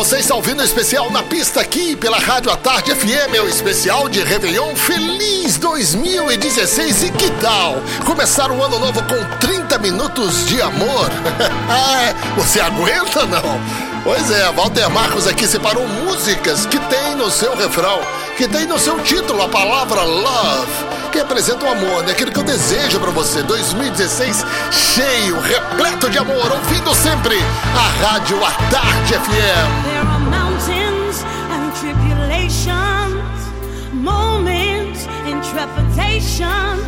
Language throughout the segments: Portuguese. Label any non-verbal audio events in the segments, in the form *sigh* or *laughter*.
Você está ouvindo o especial na pista aqui pela Rádio à Tarde FM, é o especial de Réveillon Feliz 2016. E que tal começar o ano novo com 30 minutos de amor? É, *laughs* você aguenta não? Pois é, Walter Marcos aqui separou músicas que tem no seu refrão, que tem no seu título a palavra love, que representa o amor, né? Aquilo que eu desejo para você. 2016 cheio, repleto de amor, ouvindo sempre a Rádio à Tarde FM. There are mountains and tribulations, moments in trepidation.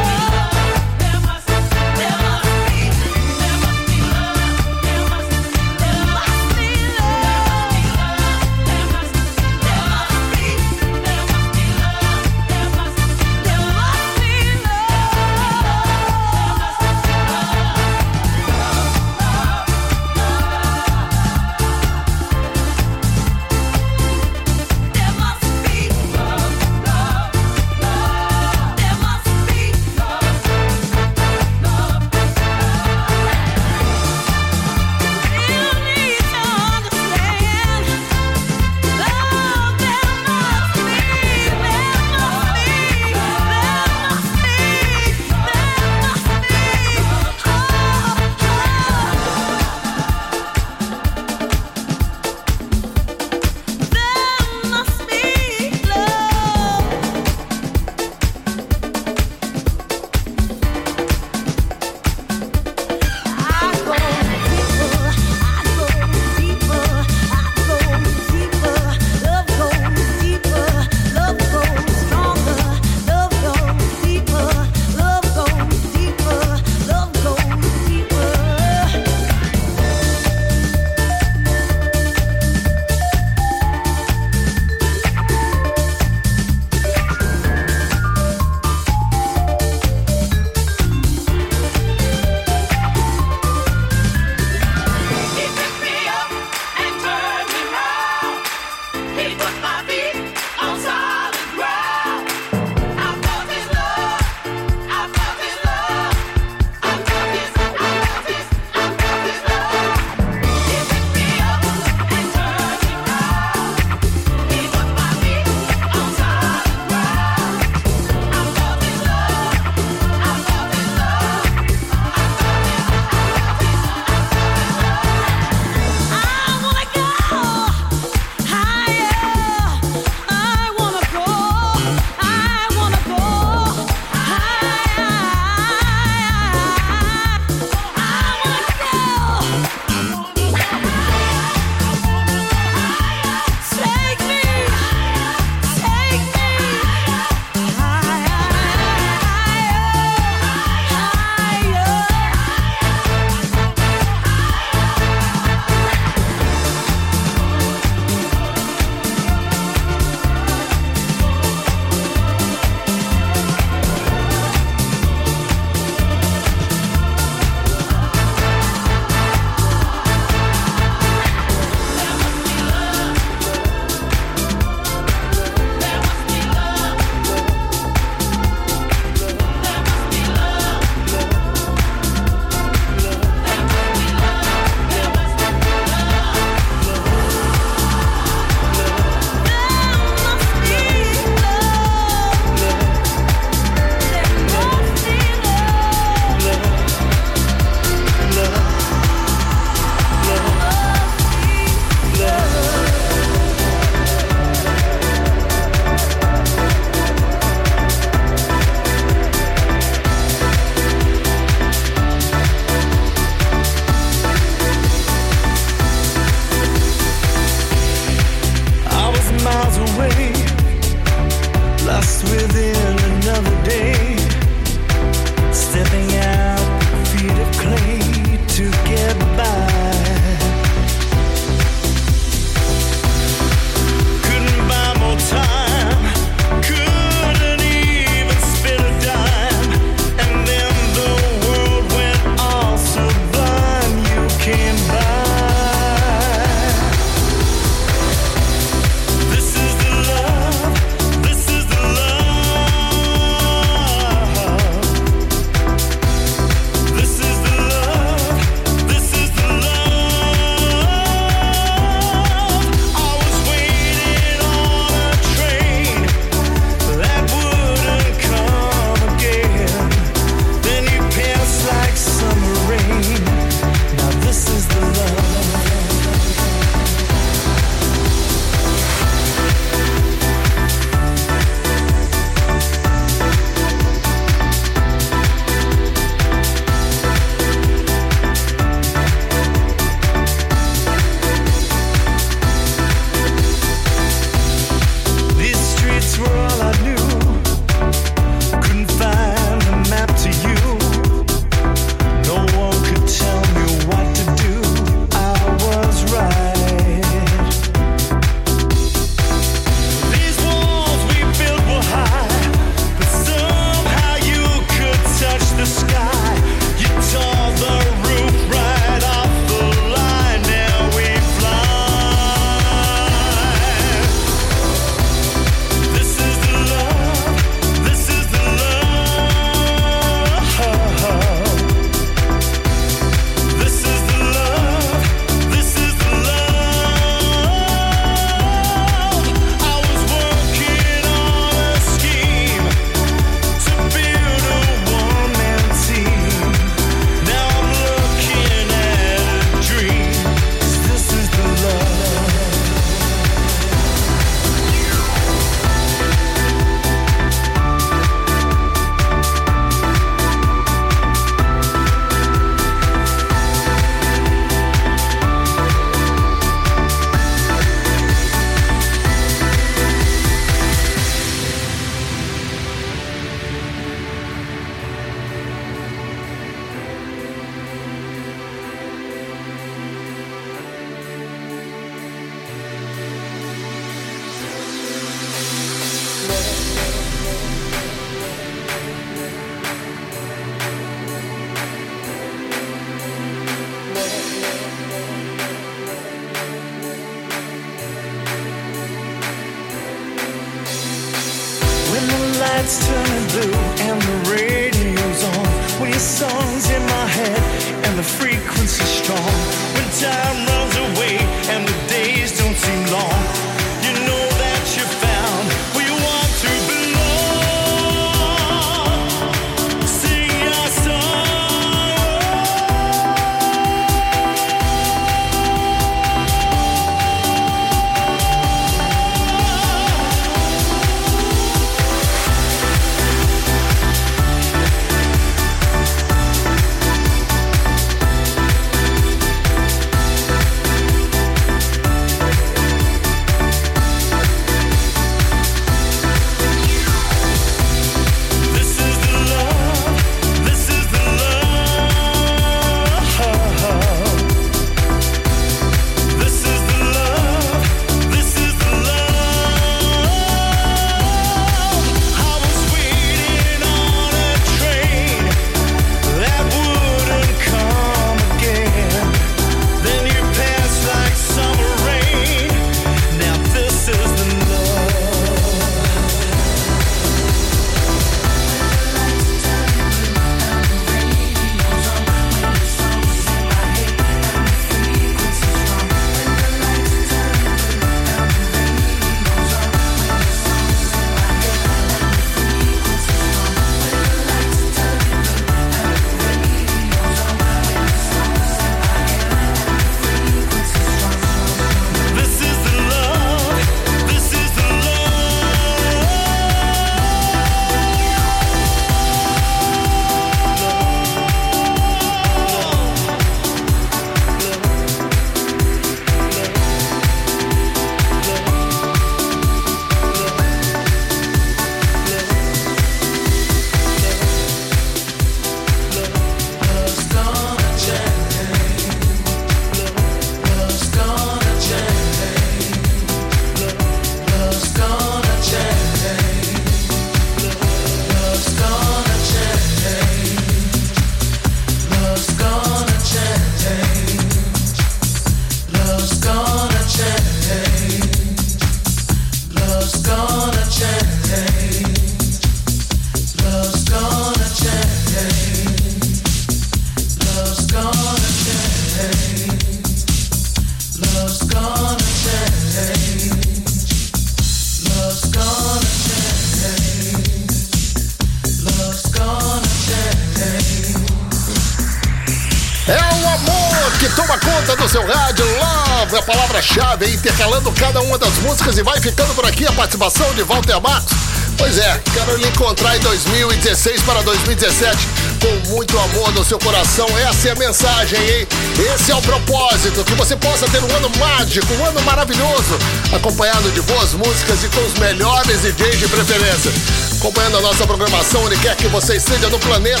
Palavra-chave, intercalando cada uma das músicas e vai ficando por aqui a participação de Walter Marcos. Pois é, quero lhe encontrar em 2016 para 2017 com muito amor no seu coração. Essa é a mensagem, hein? Esse é o propósito, que você possa ter um ano mágico, um ano maravilhoso, acompanhado de boas músicas e com os melhores DJs de preferência. Acompanhando a nossa programação onde quer que você esteja no planeta,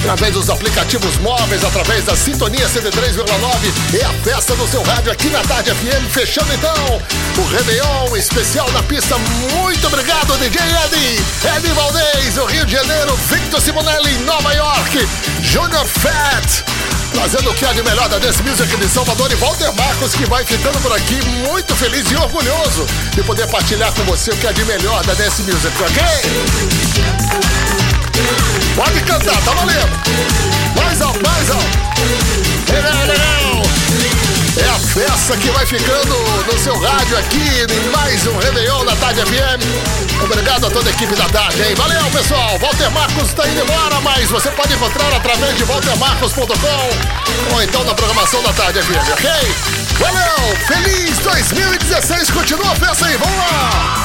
através dos aplicativos móveis, através da Sintonia 103,9 e a festa do seu rádio aqui na Tarde FM, fechando então o Réveillon especial na pista. Muito obrigado, DJ Eddie, Eddie Valdez, o Rio de Janeiro, Victor Simonelli, Nova York, Junior Fat trazendo o que há de melhor da Dance Music de Salvador e Walter Marcos, que vai ficando por aqui muito feliz e orgulhoso de poder partilhar com você o que há de melhor da Dance Music, ok? Pode cantar, tá valendo! Mais alto, mais alto! Legal, legal! É a festa que vai ficando no seu rádio aqui em mais um Réveillon da Tarde FM. Obrigado a toda a equipe da Tarde, hein? Valeu, pessoal! Walter Marcos está indo embora, mas você pode encontrar através de waltermarcos.com ou então na programação da Tarde FM, ok? Valeu! Feliz 2016! Continua a festa aí, vamos lá!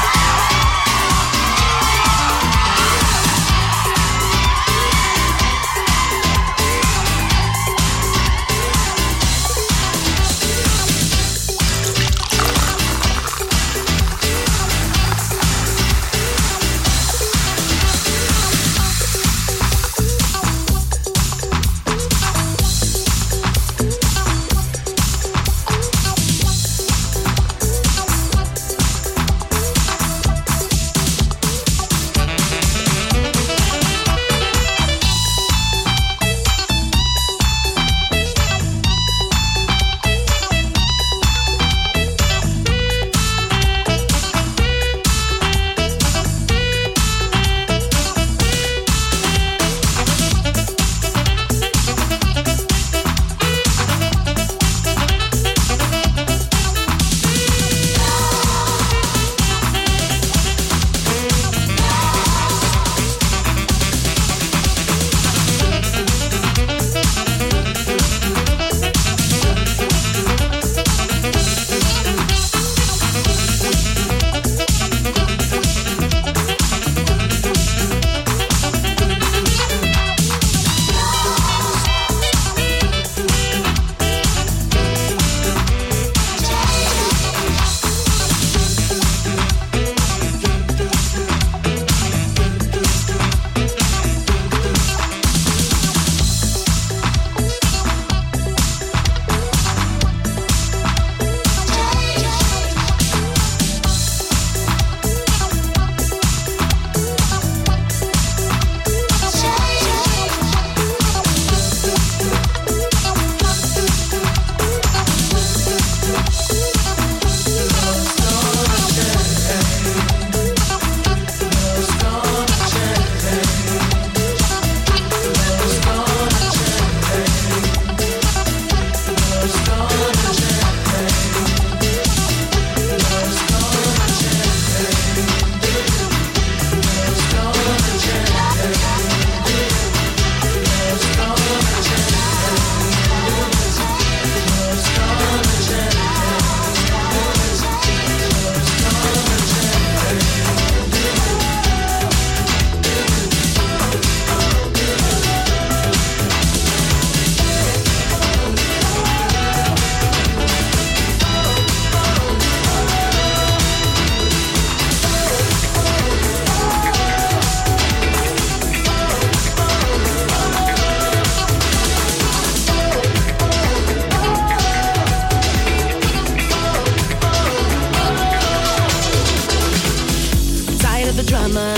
of the drama,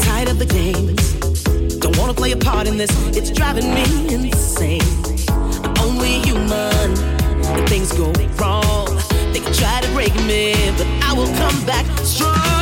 tired of the games. Don't wanna play a part in this, it's driving me insane. I'm only human, and things go wrong. They try to break me, but I will come back strong.